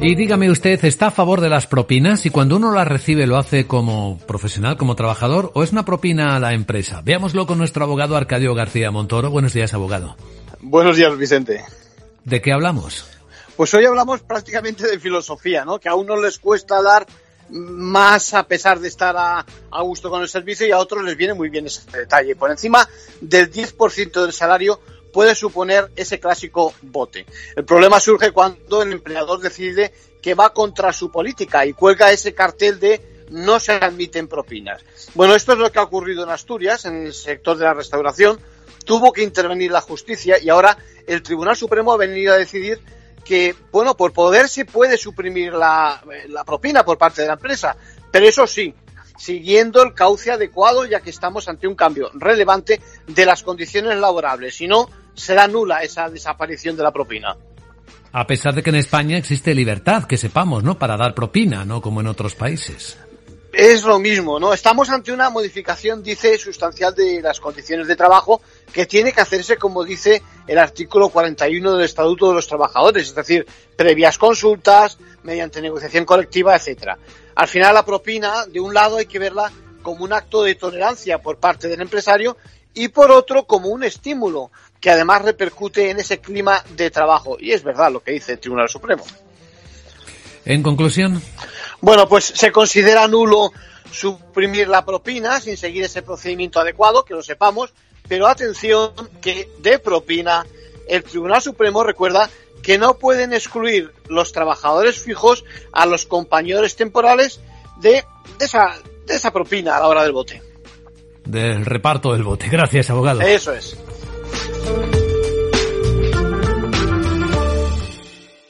Y dígame usted, ¿está a favor de las propinas? Y cuando uno las recibe, ¿lo hace como profesional, como trabajador, o es una propina a la empresa? Veámoslo con nuestro abogado Arcadio García Montoro. Buenos días, abogado. Buenos días, Vicente. ¿De qué hablamos? Pues hoy hablamos prácticamente de filosofía, ¿no? Que a unos les cuesta dar más a pesar de estar a, a, gusto con el servicio y a otros les viene muy bien ese detalle. Por encima del 10% del salario puede suponer ese clásico bote. El problema surge cuando el empleador decide que va contra su política y cuelga ese cartel de no se admiten propinas. Bueno, esto es lo que ha ocurrido en Asturias, en el sector de la restauración. Tuvo que intervenir la justicia y ahora el Tribunal Supremo ha venido a decidir que, bueno, por poder se puede suprimir la, propina por parte de la empresa, pero eso sí, siguiendo el cauce adecuado, ya que estamos ante un cambio relevante de las condiciones laborables. Si no, será nula esa desaparición de la propina. A pesar de que en España existe libertad, que sepamos, ¿no? Para dar propina, no como en otros países. Es lo mismo, ¿no? Estamos ante una modificación, dice, sustancial de las condiciones de trabajo que tiene que hacerse, como dice el artículo 41 del Estatuto de los Trabajadores, es decir, previas consultas, mediante negociación colectiva, etcétera. Al final, la propina, de un lado, hay que verla como un acto de tolerancia por parte del empresario y por otro como un estímulo que además repercute en ese clima de trabajo. Y es verdad lo que dice el Tribunal Supremo. En conclusión. Bueno, pues se considera nulo suprimir la propina sin seguir ese procedimiento adecuado, que lo sepamos, pero atención que de propina el Tribunal Supremo recuerda que no pueden excluir los trabajadores fijos a los compañeros temporales de, de, esa, de esa propina a la hora del bote. Del reparto del bote. Gracias, abogado. Eso es.